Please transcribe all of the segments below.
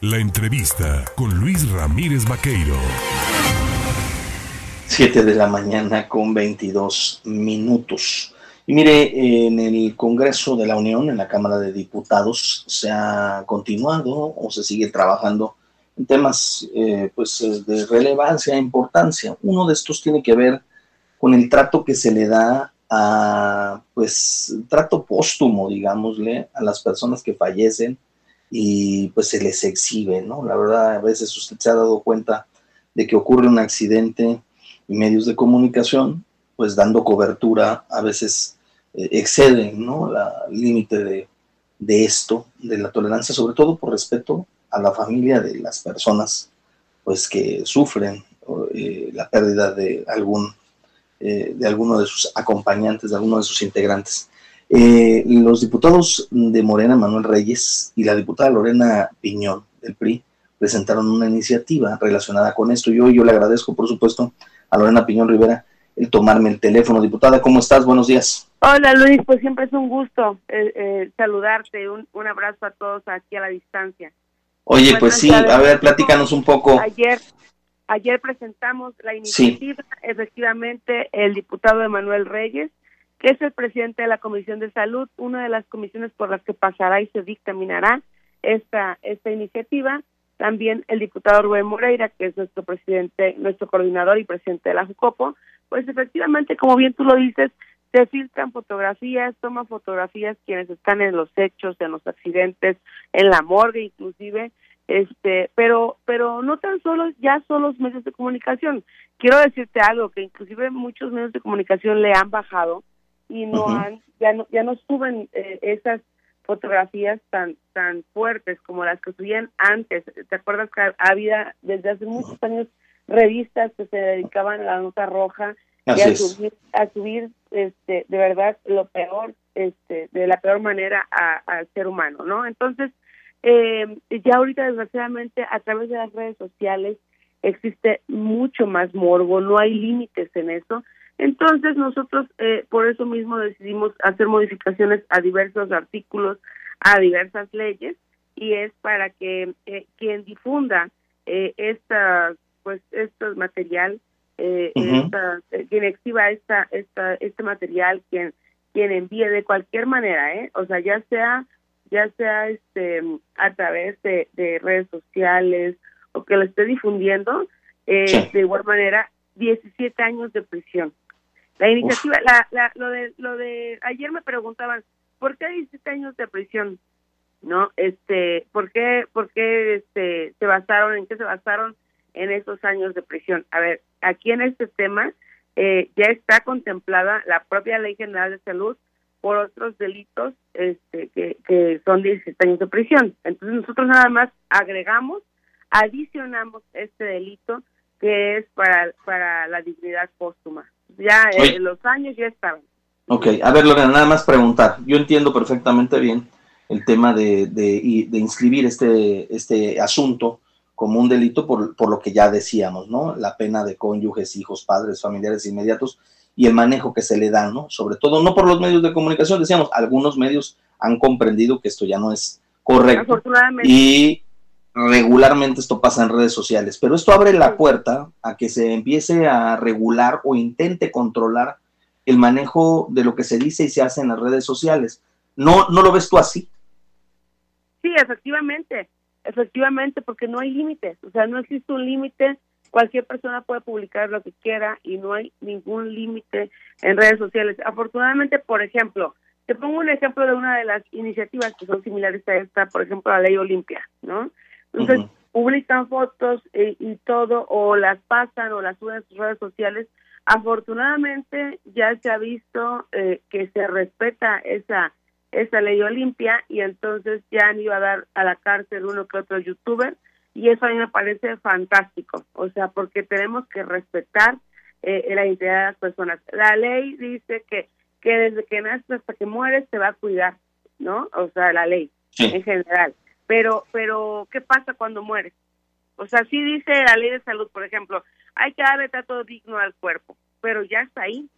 La entrevista con Luis Ramírez Vaqueiro. 7 de la mañana con 22 minutos. Y mire, en el Congreso de la Unión, en la Cámara de Diputados, se ha continuado o se sigue trabajando en temas eh, pues, de relevancia e importancia. Uno de estos tiene que ver con el trato que se le da a, pues, trato póstumo, digámosle, a las personas que fallecen y pues se les exhibe, ¿no? La verdad, a veces usted se ha dado cuenta de que ocurre un accidente y medios de comunicación, pues dando cobertura, a veces eh, exceden, ¿no? La límite de, de esto, de la tolerancia, sobre todo por respeto a la familia de las personas, pues que sufren eh, la pérdida de algún, eh, de alguno de sus acompañantes, de alguno de sus integrantes. Eh, los diputados de Morena, Manuel Reyes, y la diputada Lorena Piñón del PRI presentaron una iniciativa relacionada con esto. Yo, yo le agradezco, por supuesto, a Lorena Piñón Rivera el tomarme el teléfono. Diputada, ¿cómo estás? Buenos días. Hola Luis, pues siempre es un gusto eh, eh, saludarte. Un, un, abrazo a todos aquí a la distancia. Oye, pues sí, a ver, platícanos un poco. Ayer, ayer presentamos la iniciativa, efectivamente, el diputado Emanuel Reyes que es el presidente de la Comisión de Salud, una de las comisiones por las que pasará y se dictaminará esta, esta iniciativa. También el diputado Rubén Moreira, que es nuestro presidente, nuestro coordinador y presidente de la JUCOPO, pues efectivamente, como bien tú lo dices, se filtran fotografías, toman fotografías quienes están en los hechos, en los accidentes, en la morgue inclusive, este, pero, pero no tan solo, ya son los medios de comunicación. Quiero decirte algo, que inclusive muchos medios de comunicación le han bajado y no han ya no ya no suben eh, esas fotografías tan tan fuertes como las que subían antes. Te acuerdas que había desde hace muchos años revistas que se dedicaban a la nota roja y a subir, a subir este de verdad lo peor este de la peor manera al ser humano no entonces eh, ya ahorita desgraciadamente a través de las redes sociales existe mucho más morbo no hay límites en eso entonces nosotros eh, por eso mismo decidimos hacer modificaciones a diversos artículos, a diversas leyes y es para que eh, quien difunda eh, esta pues este material, eh, esta, quien exhiba esta, esta este material, quien quien envíe de cualquier manera, eh, o sea ya sea ya sea este a través de, de redes sociales o que lo esté difundiendo, de igual manera 17 años de prisión. La iniciativa, la, la, lo de lo de ayer me preguntaban, ¿por qué 17 años de prisión? ¿No? Este, ¿por qué por qué este se basaron en qué se basaron en esos años de prisión? A ver, aquí en este tema eh, ya está contemplada la propia Ley General de Salud por otros delitos este que, que son 17 años de prisión. Entonces nosotros nada más agregamos, adicionamos este delito que es para para la dignidad póstuma ya eh, los años ya estaban. Ok, a ver Lorena, nada más preguntar. Yo entiendo perfectamente bien el tema de, de, de inscribir este, este asunto como un delito por, por, lo que ya decíamos, ¿no? La pena de cónyuges, hijos, padres, familiares inmediatos y el manejo que se le da, ¿no? Sobre todo, no por los medios de comunicación, decíamos, algunos medios han comprendido que esto ya no es correcto. Y regularmente esto pasa en redes sociales, pero esto abre la puerta a que se empiece a regular o intente controlar el manejo de lo que se dice y se hace en las redes sociales. ¿No, no lo ves tú así? Sí, efectivamente, efectivamente, porque no hay límites, o sea, no existe un límite, cualquier persona puede publicar lo que quiera y no hay ningún límite en redes sociales. Afortunadamente, por ejemplo, te pongo un ejemplo de una de las iniciativas que son similares a esta, por ejemplo, la ley Olimpia, ¿no? Entonces, publican fotos eh, y todo, o las pasan o las suben a sus redes sociales. Afortunadamente, ya se ha visto eh, que se respeta esa esa ley Olimpia y entonces ya han ido a dar a la cárcel uno que otro youtuber y eso a mí me parece fantástico, o sea, porque tenemos que respetar eh, la identidad de las personas. La ley dice que que desde que naces hasta que mueres te va a cuidar, ¿no? O sea, la ley en general pero pero ¿qué pasa cuando mueres? O sea, sí dice la ley de salud, por ejemplo, hay que darle trato digno al cuerpo, pero ya está ahí.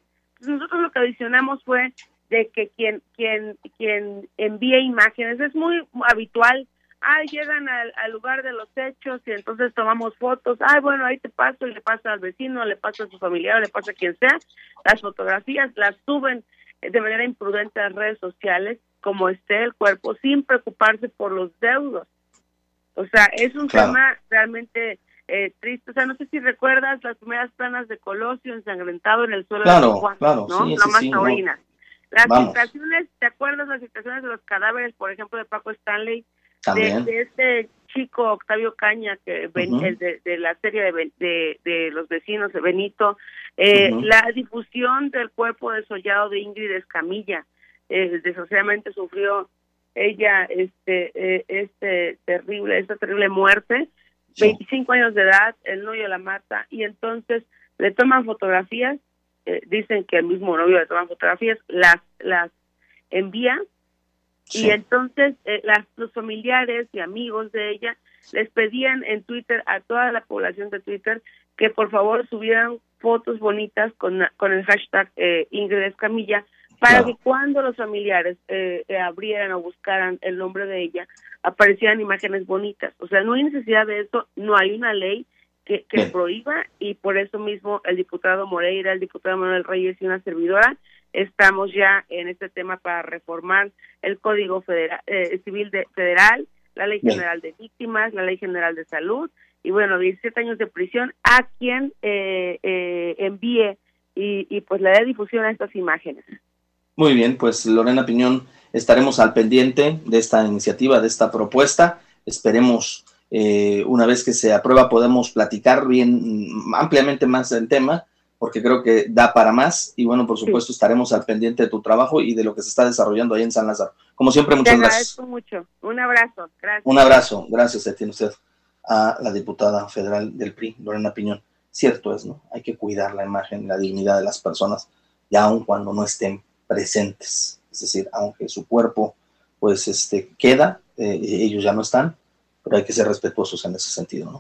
nosotros lo que adicionamos fue de que quien quien quien envíe imágenes es muy habitual ay, llegan al, lugar de los hechos y entonces tomamos fotos, ay, bueno, ahí te paso y le pasa al vecino, le pasa a su familiar, le pasa a quien sea, las fotografías las suben de manera imprudente a las redes sociales, como esté el cuerpo, sin preocuparse por los deudos. O sea, es un tema realmente eh, triste. O sea, no sé si recuerdas las primeras planas de Colosio ensangrentado en el suelo de Juan, claro, ¿no? Sí, sí, Las situaciones, ¿te acuerdas las situaciones de los cadáveres, por ejemplo, de Paco Stanley? De, este chico Octavio Caña, que de, la serie de, de, los vecinos de Benito, eh, la difusión del cuerpo desollado de Ingrid Escamilla, eh, desgraciadamente sufrió ella este eh, este terrible esta terrible muerte. 25 años de edad el novio la mata y entonces le toman fotografías eh, dicen que el mismo novio le toman fotografías las las envía y entonces eh, las, los familiares y amigos de ella les pedían en Twitter a toda la población de Twitter que por favor subieran fotos bonitas con, con el hashtag eh, Ingrid Escamilla para que cuando los familiares eh, abrieran o buscaran el nombre de ella aparecieran imágenes bonitas. O sea, no hay necesidad de eso, no hay una ley que, que prohíba y por eso mismo el diputado Moreira, el diputado Manuel Reyes y una servidora estamos ya en este tema para reformar el Código Federal, eh, Civil de, Federal, la Ley General de Víctimas, la Ley General de Salud y bueno, 17 años de prisión a quien eh, eh, envíe y, y pues le dé difusión a estas imágenes. Muy bien, pues Lorena Piñón, estaremos al pendiente de esta iniciativa, de esta propuesta. Esperemos una vez que se aprueba podemos platicar bien ampliamente más del tema porque creo que da para más y bueno, por supuesto estaremos al pendiente de tu trabajo y de lo que se está desarrollando ahí en San Lázaro. Como siempre, muchas Te gracias. mucho. Un abrazo. Gracias. Un abrazo. Gracias a tiene usted a la diputada federal del PRI, Lorena Piñón. Cierto es, ¿no? Hay que cuidar la imagen, la dignidad de las personas, ya aun cuando no estén presentes. Es decir, aunque su cuerpo, pues, este, queda, eh, ellos ya no están, pero hay que ser respetuosos en ese sentido, ¿no?